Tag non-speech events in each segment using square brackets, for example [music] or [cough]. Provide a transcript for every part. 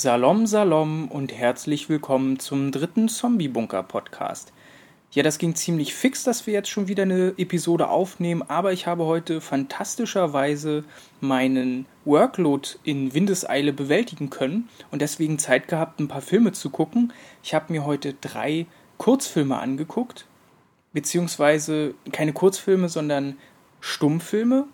Salom Salom und herzlich willkommen zum dritten Zombie-Bunker-Podcast. Ja, das ging ziemlich fix, dass wir jetzt schon wieder eine Episode aufnehmen, aber ich habe heute fantastischerweise meinen Workload in Windeseile bewältigen können und deswegen Zeit gehabt, ein paar Filme zu gucken. Ich habe mir heute drei Kurzfilme angeguckt, beziehungsweise keine Kurzfilme, sondern Stummfilme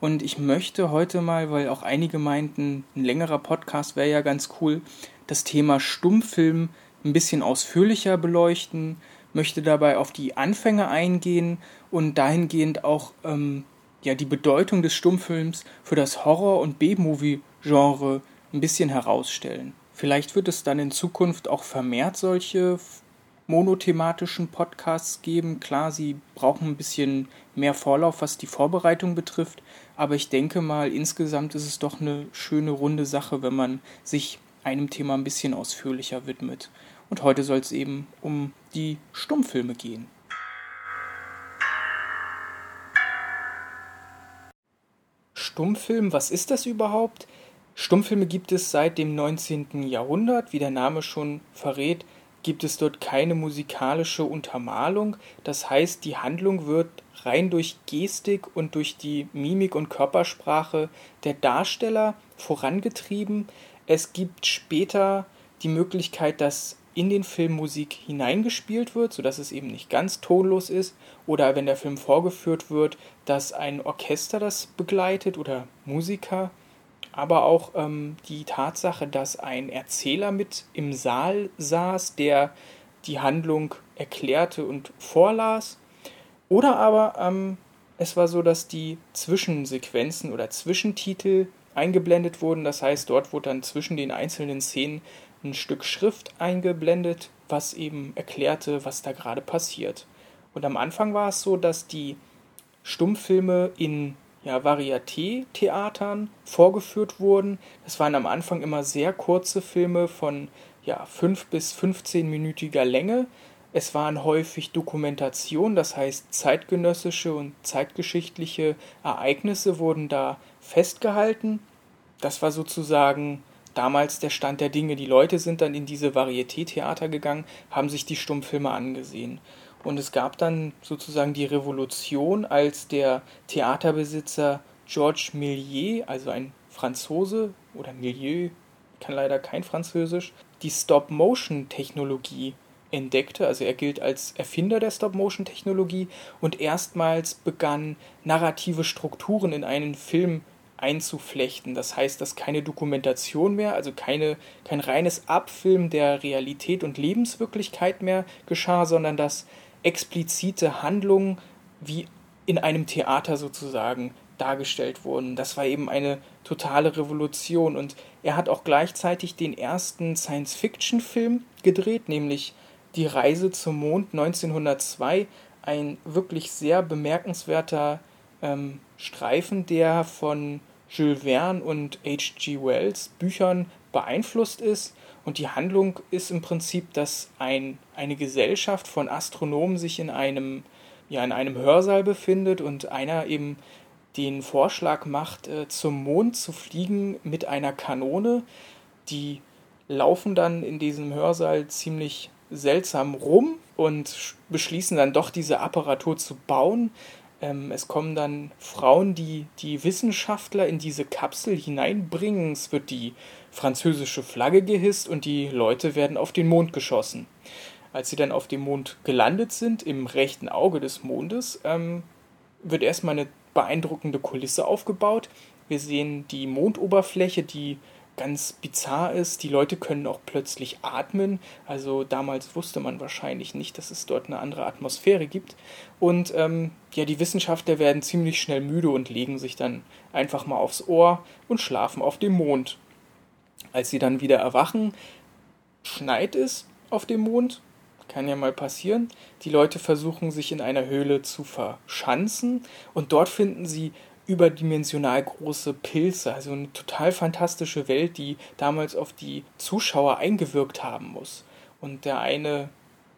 und ich möchte heute mal, weil auch einige meinten, ein längerer Podcast wäre ja ganz cool, das Thema Stummfilm ein bisschen ausführlicher beleuchten, möchte dabei auf die Anfänge eingehen und dahingehend auch ähm, ja, die Bedeutung des Stummfilms für das Horror- und B-Movie-Genre ein bisschen herausstellen. Vielleicht wird es dann in Zukunft auch vermehrt solche monothematischen Podcasts geben. Klar, sie brauchen ein bisschen mehr Vorlauf, was die Vorbereitung betrifft, aber ich denke mal, insgesamt ist es doch eine schöne runde Sache, wenn man sich einem Thema ein bisschen ausführlicher widmet. Und heute soll es eben um die Stummfilme gehen. Stummfilm, was ist das überhaupt? Stummfilme gibt es seit dem 19. Jahrhundert, wie der Name schon verrät, gibt es dort keine musikalische Untermalung. Das heißt, die Handlung wird rein durch Gestik und durch die Mimik und Körpersprache der Darsteller vorangetrieben. Es gibt später die Möglichkeit, dass in den Film Musik hineingespielt wird, sodass es eben nicht ganz tonlos ist, oder wenn der Film vorgeführt wird, dass ein Orchester das begleitet oder Musiker aber auch ähm, die Tatsache, dass ein Erzähler mit im Saal saß, der die Handlung erklärte und vorlas. Oder aber ähm, es war so, dass die Zwischensequenzen oder Zwischentitel eingeblendet wurden. Das heißt, dort wurde dann zwischen den einzelnen Szenen ein Stück Schrift eingeblendet, was eben erklärte, was da gerade passiert. Und am Anfang war es so, dass die Stummfilme in ja, Varieté-Theatern vorgeführt wurden. Das waren am Anfang immer sehr kurze Filme von ja, 5 bis 15-minütiger Länge. Es waren häufig Dokumentationen, das heißt zeitgenössische und zeitgeschichtliche Ereignisse wurden da festgehalten. Das war sozusagen damals der Stand der Dinge. Die Leute sind dann in diese Varieté-Theater gegangen, haben sich die Stummfilme angesehen. Und es gab dann sozusagen die Revolution, als der Theaterbesitzer Georges Millier, also ein Franzose oder Milieu, kann leider kein Französisch, die Stop-Motion-Technologie entdeckte. Also er gilt als Erfinder der Stop-Motion-Technologie und erstmals begann narrative Strukturen in einen Film einzuflechten. Das heißt, dass keine Dokumentation mehr, also keine, kein reines Abfilmen der Realität und Lebenswirklichkeit mehr geschah, sondern dass explizite Handlungen wie in einem Theater sozusagen dargestellt wurden. Das war eben eine totale Revolution und er hat auch gleichzeitig den ersten Science-Fiction-Film gedreht, nämlich Die Reise zum Mond 1902, ein wirklich sehr bemerkenswerter ähm, Streifen, der von Jules Verne und H.G. Wells Büchern beeinflusst ist und die Handlung ist im Prinzip, dass ein, eine Gesellschaft von Astronomen sich in einem, ja, in einem Hörsaal befindet und einer eben den Vorschlag macht, äh, zum Mond zu fliegen mit einer Kanone. Die laufen dann in diesem Hörsaal ziemlich seltsam rum und beschließen dann doch diese Apparatur zu bauen. Ähm, es kommen dann Frauen, die die Wissenschaftler in diese Kapsel hineinbringen. Es wird die französische Flagge gehisst und die Leute werden auf den Mond geschossen. Als sie dann auf dem Mond gelandet sind, im rechten Auge des Mondes, ähm, wird erstmal eine beeindruckende Kulisse aufgebaut. Wir sehen die Mondoberfläche, die ganz bizarr ist. Die Leute können auch plötzlich atmen. Also damals wusste man wahrscheinlich nicht, dass es dort eine andere Atmosphäre gibt. Und ähm, ja, die Wissenschaftler werden ziemlich schnell müde und legen sich dann einfach mal aufs Ohr und schlafen auf dem Mond. Als sie dann wieder erwachen, schneit es auf dem Mond. Kann ja mal passieren. Die Leute versuchen sich in einer Höhle zu verschanzen und dort finden sie überdimensional große Pilze, also eine total fantastische Welt, die damals auf die Zuschauer eingewirkt haben muss. Und der eine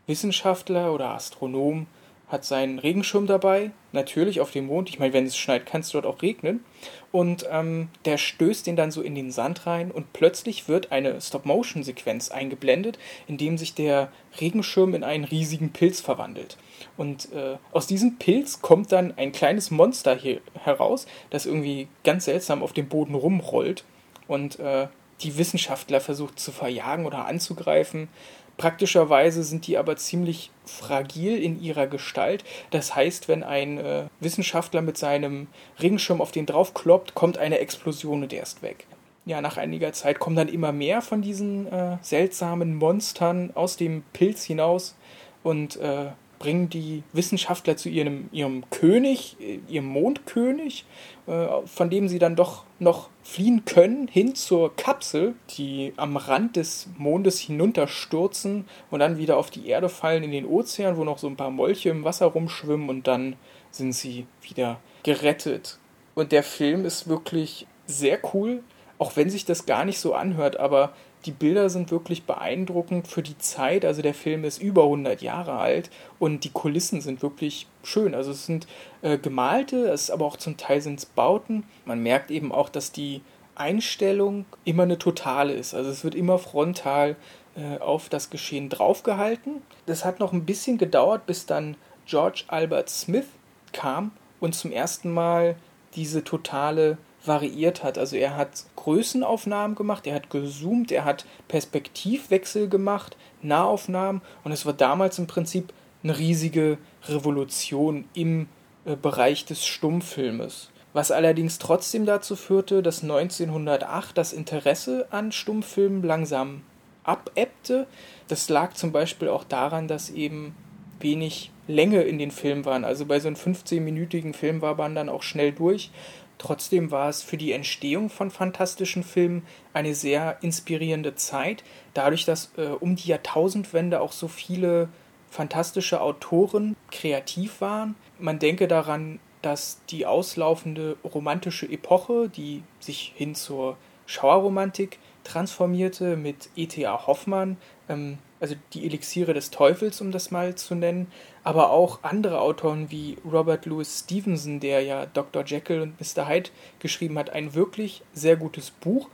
Wissenschaftler oder Astronom hat seinen Regenschirm dabei, natürlich auf dem Mond. Ich meine, wenn es schneit, kann es dort auch regnen. Und ähm, der stößt den dann so in den Sand rein und plötzlich wird eine Stop-Motion-Sequenz eingeblendet, in dem sich der Regenschirm in einen riesigen Pilz verwandelt. Und äh, aus diesem Pilz kommt dann ein kleines Monster hier heraus, das irgendwie ganz seltsam auf dem Boden rumrollt und äh, die Wissenschaftler versucht zu verjagen oder anzugreifen. Praktischerweise sind die aber ziemlich fragil in ihrer Gestalt. Das heißt, wenn ein äh, Wissenschaftler mit seinem Regenschirm auf den draufkloppt, kommt eine Explosion und der ist weg. Ja, nach einiger Zeit kommen dann immer mehr von diesen äh, seltsamen Monstern aus dem Pilz hinaus und äh, bringen die Wissenschaftler zu ihrem, ihrem König, ihrem Mondkönig, äh, von dem sie dann doch noch fliehen können, hin zur Kapsel, die am Rand des Mondes hinunterstürzen und dann wieder auf die Erde fallen in den Ozean, wo noch so ein paar Molche im Wasser rumschwimmen und dann sind sie wieder gerettet. Und der Film ist wirklich sehr cool, auch wenn sich das gar nicht so anhört, aber die Bilder sind wirklich beeindruckend für die Zeit. Also der Film ist über 100 Jahre alt und die Kulissen sind wirklich schön. Also es sind äh, gemalte, es ist aber auch zum Teil sind es Bauten. Man merkt eben auch, dass die Einstellung immer eine totale ist. Also es wird immer frontal äh, auf das Geschehen draufgehalten. Das hat noch ein bisschen gedauert, bis dann George Albert Smith kam und zum ersten Mal diese totale variiert hat. Also er hat Größenaufnahmen gemacht, er hat gezoomt, er hat Perspektivwechsel gemacht, Nahaufnahmen und es war damals im Prinzip eine riesige Revolution im äh, Bereich des Stummfilmes. Was allerdings trotzdem dazu führte, dass 1908 das Interesse an Stummfilmen langsam abebbte. Das lag zum Beispiel auch daran, dass eben wenig Länge in den Filmen waren. Also bei so einem 15-minütigen Film war man dann auch schnell durch Trotzdem war es für die Entstehung von fantastischen Filmen eine sehr inspirierende Zeit, dadurch, dass äh, um die Jahrtausendwende auch so viele fantastische Autoren kreativ waren. Man denke daran, dass die auslaufende romantische Epoche, die sich hin zur Schauerromantik transformierte mit E.T.A. Hoffmann, ähm, also die Elixiere des Teufels, um das mal zu nennen, aber auch andere Autoren wie Robert Louis Stevenson, der ja Dr. Jekyll und Mr. Hyde geschrieben hat, ein wirklich sehr gutes Buch,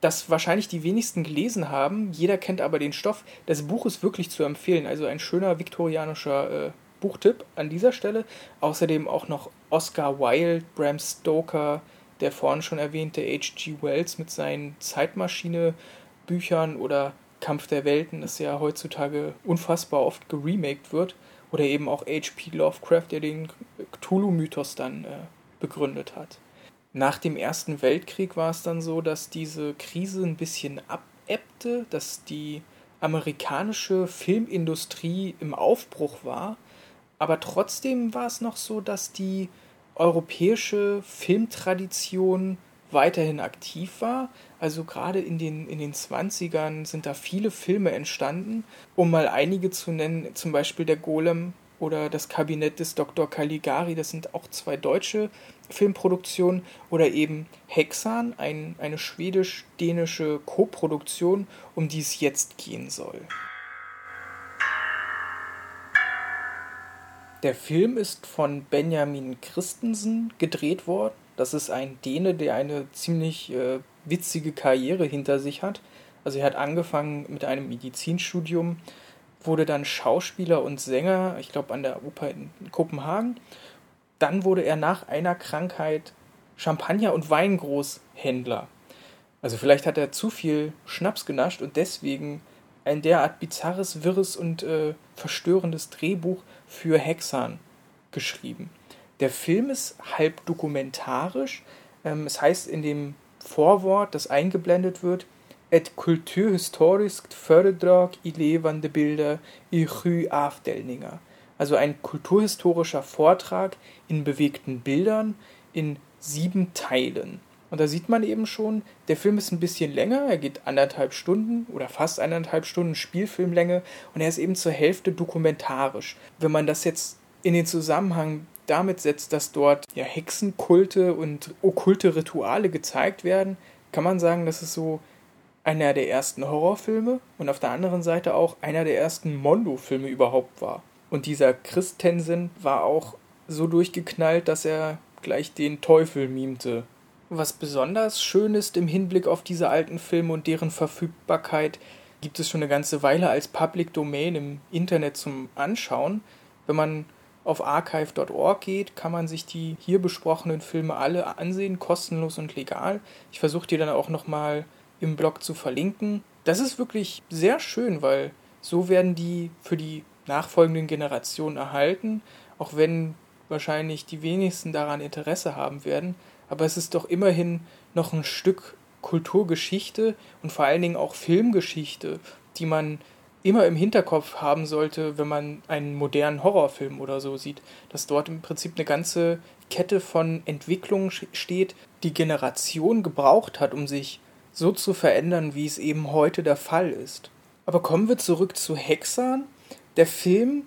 das wahrscheinlich die wenigsten gelesen haben. Jeder kennt aber den Stoff. Das Buch ist wirklich zu empfehlen, also ein schöner viktorianischer äh, Buchtipp an dieser Stelle. Außerdem auch noch Oscar Wilde, Bram Stoker, der vorhin schon erwähnte H.G. Wells mit seinen Zeitmaschine-Büchern oder Kampf der Welten, das ja heutzutage unfassbar oft geremaked wird. Oder eben auch H.P. Lovecraft, der den Cthulhu-Mythos dann äh, begründet hat. Nach dem Ersten Weltkrieg war es dann so, dass diese Krise ein bisschen abebbte, dass die amerikanische Filmindustrie im Aufbruch war. Aber trotzdem war es noch so, dass die europäische Filmtradition weiterhin aktiv war. Also gerade in den, in den 20ern sind da viele Filme entstanden, um mal einige zu nennen, zum Beispiel der Golem oder das Kabinett des Dr. Caligari, das sind auch zwei deutsche Filmproduktionen, oder eben Hexan, ein, eine schwedisch-dänische Koproduktion, um die es jetzt gehen soll. Der Film ist von Benjamin Christensen gedreht worden das ist ein Däne, der eine ziemlich äh, witzige Karriere hinter sich hat. Also er hat angefangen mit einem Medizinstudium, wurde dann Schauspieler und Sänger, ich glaube an der Oper in Kopenhagen. Dann wurde er nach einer Krankheit Champagner- und Weingroßhändler. Also vielleicht hat er zu viel Schnaps genascht und deswegen ein derart bizarres, wirres und äh, verstörendes Drehbuch für Hexan geschrieben. Der Film ist halb dokumentarisch. Ähm, es heißt in dem Vorwort, das eingeblendet wird, et kulturhistoriskt föredrag i levende Bilder i sju avdelningar. Also ein kulturhistorischer Vortrag in bewegten Bildern in sieben Teilen. Und da sieht man eben schon, der Film ist ein bisschen länger, er geht anderthalb Stunden oder fast anderthalb Stunden Spielfilmlänge und er ist eben zur Hälfte dokumentarisch. Wenn man das jetzt in den Zusammenhang damit setzt, dass dort ja Hexenkulte und okkulte Rituale gezeigt werden, kann man sagen, dass es so einer der ersten Horrorfilme und auf der anderen Seite auch einer der ersten Mondo-Filme überhaupt war. Und dieser Christensen war auch so durchgeknallt, dass er gleich den Teufel mimte. Was besonders schön ist im Hinblick auf diese alten Filme und deren Verfügbarkeit, gibt es schon eine ganze Weile als Public Domain im Internet zum Anschauen. Wenn man auf archive.org geht, kann man sich die hier besprochenen Filme alle ansehen, kostenlos und legal. Ich versuche die dann auch nochmal im Blog zu verlinken. Das ist wirklich sehr schön, weil so werden die für die nachfolgenden Generationen erhalten, auch wenn wahrscheinlich die wenigsten daran Interesse haben werden. Aber es ist doch immerhin noch ein Stück Kulturgeschichte und vor allen Dingen auch Filmgeschichte, die man immer im Hinterkopf haben sollte, wenn man einen modernen Horrorfilm oder so sieht, dass dort im Prinzip eine ganze Kette von Entwicklungen steht, die Generation gebraucht hat, um sich so zu verändern, wie es eben heute der Fall ist. Aber kommen wir zurück zu Hexan. Der Film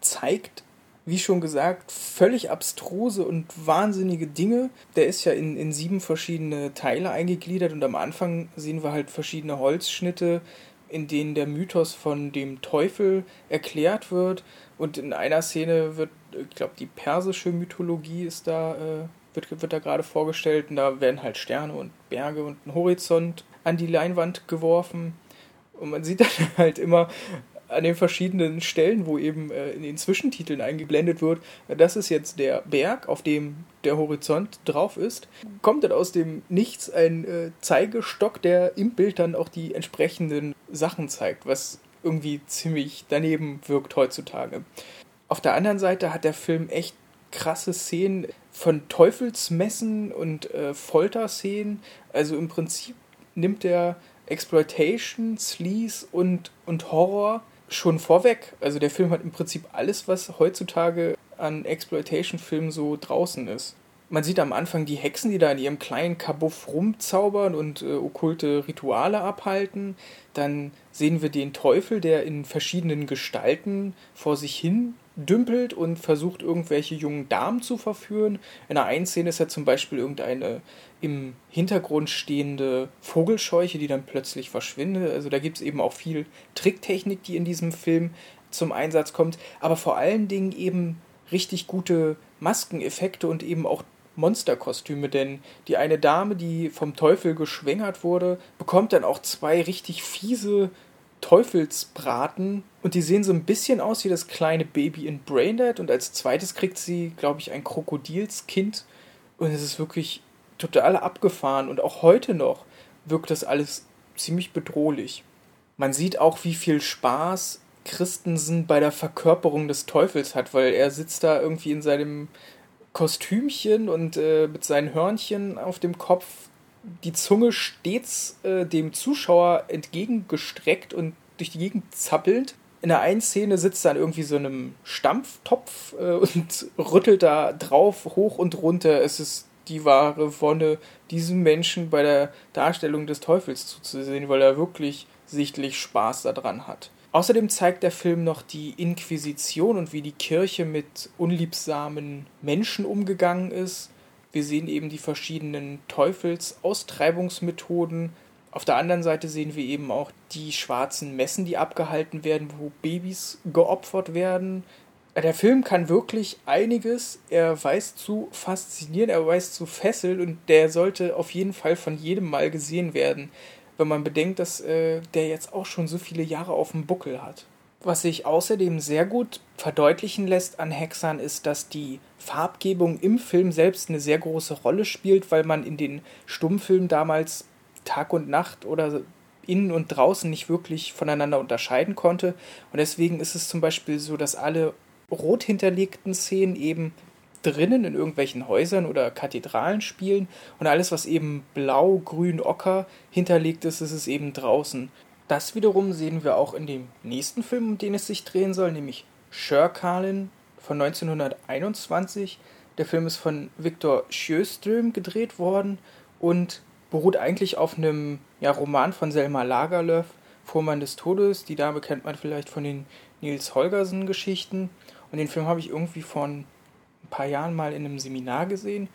zeigt, wie schon gesagt, völlig abstruse und wahnsinnige Dinge. Der ist ja in, in sieben verschiedene Teile eingegliedert und am Anfang sehen wir halt verschiedene Holzschnitte, in denen der Mythos von dem Teufel erklärt wird. Und in einer Szene wird, ich glaube, die persische Mythologie ist da, äh, wird, wird da gerade vorgestellt. Und da werden halt Sterne und Berge und ein Horizont an die Leinwand geworfen. Und man sieht [laughs] dann halt immer an den verschiedenen Stellen, wo eben äh, in den Zwischentiteln eingeblendet wird, das ist jetzt der Berg, auf dem der Horizont drauf ist, kommt dann aus dem Nichts ein äh, Zeigestock, der im Bild dann auch die entsprechenden Sachen zeigt, was irgendwie ziemlich daneben wirkt heutzutage. Auf der anderen Seite hat der Film echt krasse Szenen von Teufelsmessen und äh, Folterszenen. Also im Prinzip nimmt er Exploitation, Sleaze und, und Horror schon vorweg. Also der Film hat im Prinzip alles, was heutzutage an Exploitation-Filmen so draußen ist. Man sieht am Anfang die Hexen, die da in ihrem kleinen Kabuff rumzaubern und äh, okkulte Rituale abhalten. Dann sehen wir den Teufel, der in verschiedenen Gestalten vor sich hin dümpelt und versucht, irgendwelche jungen Damen zu verführen. In einer einen Szene ist er zum Beispiel irgendeine im Hintergrund stehende Vogelscheuche, die dann plötzlich verschwindet. Also da gibt es eben auch viel Tricktechnik, die in diesem Film zum Einsatz kommt, aber vor allen Dingen eben richtig gute Maskeneffekte und eben auch Monsterkostüme, denn die eine Dame, die vom Teufel geschwängert wurde, bekommt dann auch zwei richtig fiese Teufelsbraten und die sehen so ein bisschen aus wie das kleine Baby in Braindead und als zweites kriegt sie, glaube ich, ein Krokodilskind und es ist wirklich total abgefahren und auch heute noch wirkt das alles ziemlich bedrohlich. Man sieht auch, wie viel Spaß Christensen bei der Verkörperung des Teufels hat, weil er sitzt da irgendwie in seinem Kostümchen und äh, mit seinen Hörnchen auf dem Kopf, die Zunge stets äh, dem Zuschauer entgegengestreckt und durch die Gegend zappelt. In der einen Szene sitzt er an irgendwie so einem Stampftopf äh, [laughs] und rüttelt da drauf hoch und runter. Es ist die wahre Wonne, diesem Menschen bei der Darstellung des Teufels zuzusehen, weil er wirklich sichtlich Spaß daran hat. Außerdem zeigt der Film noch die Inquisition und wie die Kirche mit unliebsamen Menschen umgegangen ist. Wir sehen eben die verschiedenen Teufelsaustreibungsmethoden. Auf der anderen Seite sehen wir eben auch die schwarzen Messen, die abgehalten werden, wo Babys geopfert werden. Der Film kann wirklich einiges. Er weiß zu faszinieren, er weiß zu fesseln und der sollte auf jeden Fall von jedem mal gesehen werden, wenn man bedenkt, dass äh, der jetzt auch schon so viele Jahre auf dem Buckel hat. Was sich außerdem sehr gut verdeutlichen lässt an Hexern ist, dass die Farbgebung im Film selbst eine sehr große Rolle spielt, weil man in den Stummfilmen damals Tag und Nacht oder innen und draußen nicht wirklich voneinander unterscheiden konnte. Und deswegen ist es zum Beispiel so, dass alle rot hinterlegten Szenen eben drinnen in irgendwelchen Häusern oder Kathedralen spielen und alles, was eben blau, grün, ocker hinterlegt ist, ist es eben draußen. Das wiederum sehen wir auch in dem nächsten Film, um den es sich drehen soll, nämlich Sherkalin von 1921. Der Film ist von Viktor Sjöström gedreht worden und beruht eigentlich auf einem ja, Roman von Selma Lagerlöf, Vormann des Todes. Die Dame kennt man vielleicht von den Nils Holgersen-Geschichten. Und den Film habe ich irgendwie vor ein paar Jahren mal in einem Seminar gesehen.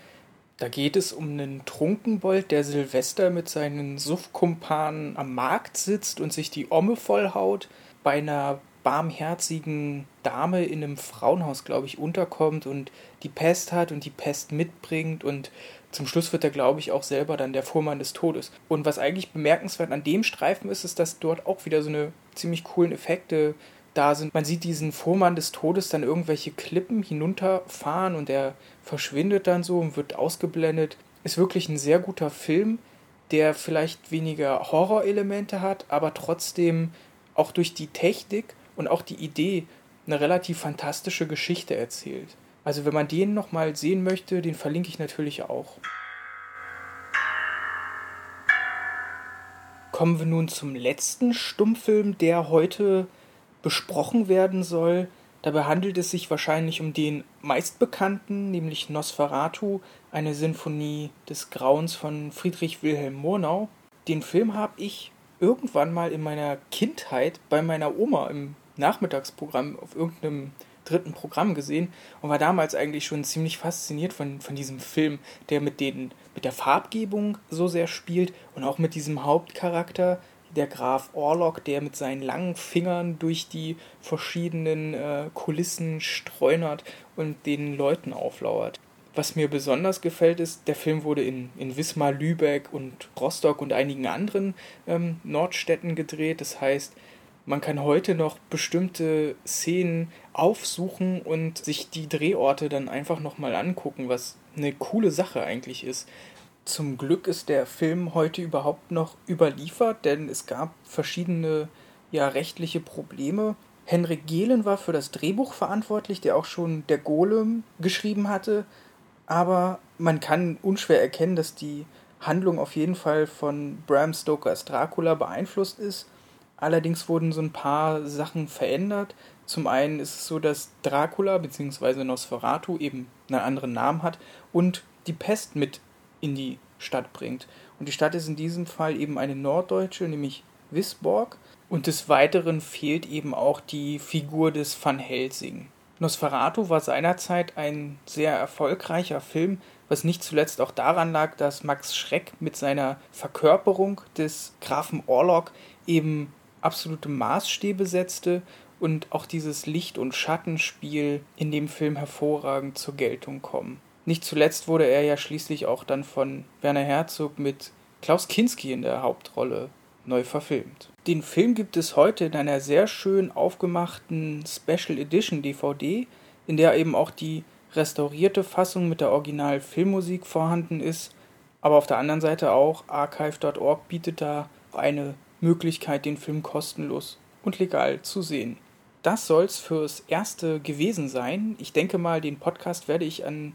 Da geht es um einen Trunkenbold, der Silvester mit seinen Suffkumpanen am Markt sitzt und sich die Omme vollhaut. Bei einer barmherzigen Dame in einem Frauenhaus, glaube ich, unterkommt und die Pest hat und die Pest mitbringt und zum Schluss wird er, glaube ich, auch selber dann der Vormann des Todes. Und was eigentlich bemerkenswert an dem Streifen ist, ist, dass dort auch wieder so eine ziemlich coolen Effekte da sind. Man sieht diesen Vormann des Todes dann irgendwelche Klippen hinunterfahren und er verschwindet dann so und wird ausgeblendet. Ist wirklich ein sehr guter Film, der vielleicht weniger Horrorelemente hat, aber trotzdem auch durch die Technik und auch die Idee eine relativ fantastische Geschichte erzählt. Also wenn man den nochmal sehen möchte, den verlinke ich natürlich auch. Kommen wir nun zum letzten Stummfilm, der heute besprochen werden soll. Dabei handelt es sich wahrscheinlich um den meistbekannten, nämlich Nosferatu, eine Sinfonie des Grauens von Friedrich Wilhelm Murnau. Den Film habe ich irgendwann mal in meiner Kindheit bei meiner Oma im Nachmittagsprogramm auf irgendeinem dritten Programm gesehen und war damals eigentlich schon ziemlich fasziniert von, von diesem Film, der mit, den, mit der Farbgebung so sehr spielt und auch mit diesem Hauptcharakter, der Graf Orlok, der mit seinen langen Fingern durch die verschiedenen äh, Kulissen streunert und den Leuten auflauert. Was mir besonders gefällt, ist, der Film wurde in, in Wismar, Lübeck und Rostock und einigen anderen ähm, Nordstädten gedreht. Das heißt, man kann heute noch bestimmte Szenen aufsuchen und sich die Drehorte dann einfach nochmal angucken, was eine coole Sache eigentlich ist. Zum Glück ist der Film heute überhaupt noch überliefert, denn es gab verschiedene ja, rechtliche Probleme. Henrik Gehlen war für das Drehbuch verantwortlich, der auch schon der Golem geschrieben hatte aber man kann unschwer erkennen, dass die Handlung auf jeden Fall von Bram Stokers Dracula beeinflusst ist. Allerdings wurden so ein paar Sachen verändert. Zum einen ist es so, dass Dracula bzw. Nosferatu eben einen anderen Namen hat und die Pest mit in die Stadt bringt. Und die Stadt ist in diesem Fall eben eine norddeutsche, nämlich Wisborg. Und des Weiteren fehlt eben auch die Figur des Van Helsing. Nosferatu war seinerzeit ein sehr erfolgreicher Film, was nicht zuletzt auch daran lag, dass Max Schreck mit seiner Verkörperung des Grafen Orlok eben absolute Maßstäbe setzte und auch dieses Licht- und Schattenspiel in dem Film hervorragend zur Geltung kommen. Nicht zuletzt wurde er ja schließlich auch dann von Werner Herzog mit Klaus Kinski in der Hauptrolle neu verfilmt. Den Film gibt es heute in einer sehr schön aufgemachten Special Edition DVD, in der eben auch die restaurierte Fassung mit der Original-Filmmusik vorhanden ist. Aber auf der anderen Seite auch archive.org bietet da eine Möglichkeit, den Film kostenlos und legal zu sehen. Das soll's fürs erste gewesen sein. Ich denke mal, den Podcast werde ich an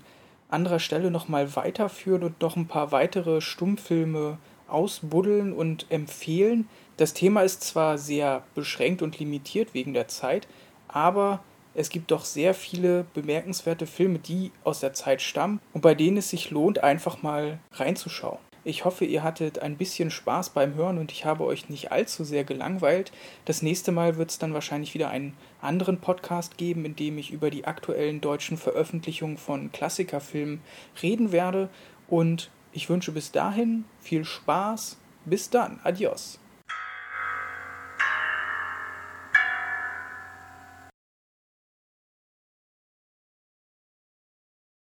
anderer Stelle nochmal weiterführen und noch ein paar weitere Stummfilme ausbuddeln und empfehlen. Das Thema ist zwar sehr beschränkt und limitiert wegen der Zeit, aber es gibt doch sehr viele bemerkenswerte Filme, die aus der Zeit stammen und bei denen es sich lohnt, einfach mal reinzuschauen. Ich hoffe, ihr hattet ein bisschen Spaß beim Hören und ich habe euch nicht allzu sehr gelangweilt. Das nächste Mal wird es dann wahrscheinlich wieder einen anderen Podcast geben, in dem ich über die aktuellen deutschen Veröffentlichungen von Klassikerfilmen reden werde. Und ich wünsche bis dahin viel Spaß. Bis dann. Adios.